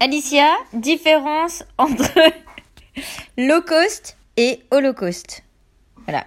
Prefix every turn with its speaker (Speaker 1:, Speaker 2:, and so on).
Speaker 1: Alicia, différence entre low cost et holocauste. Voilà.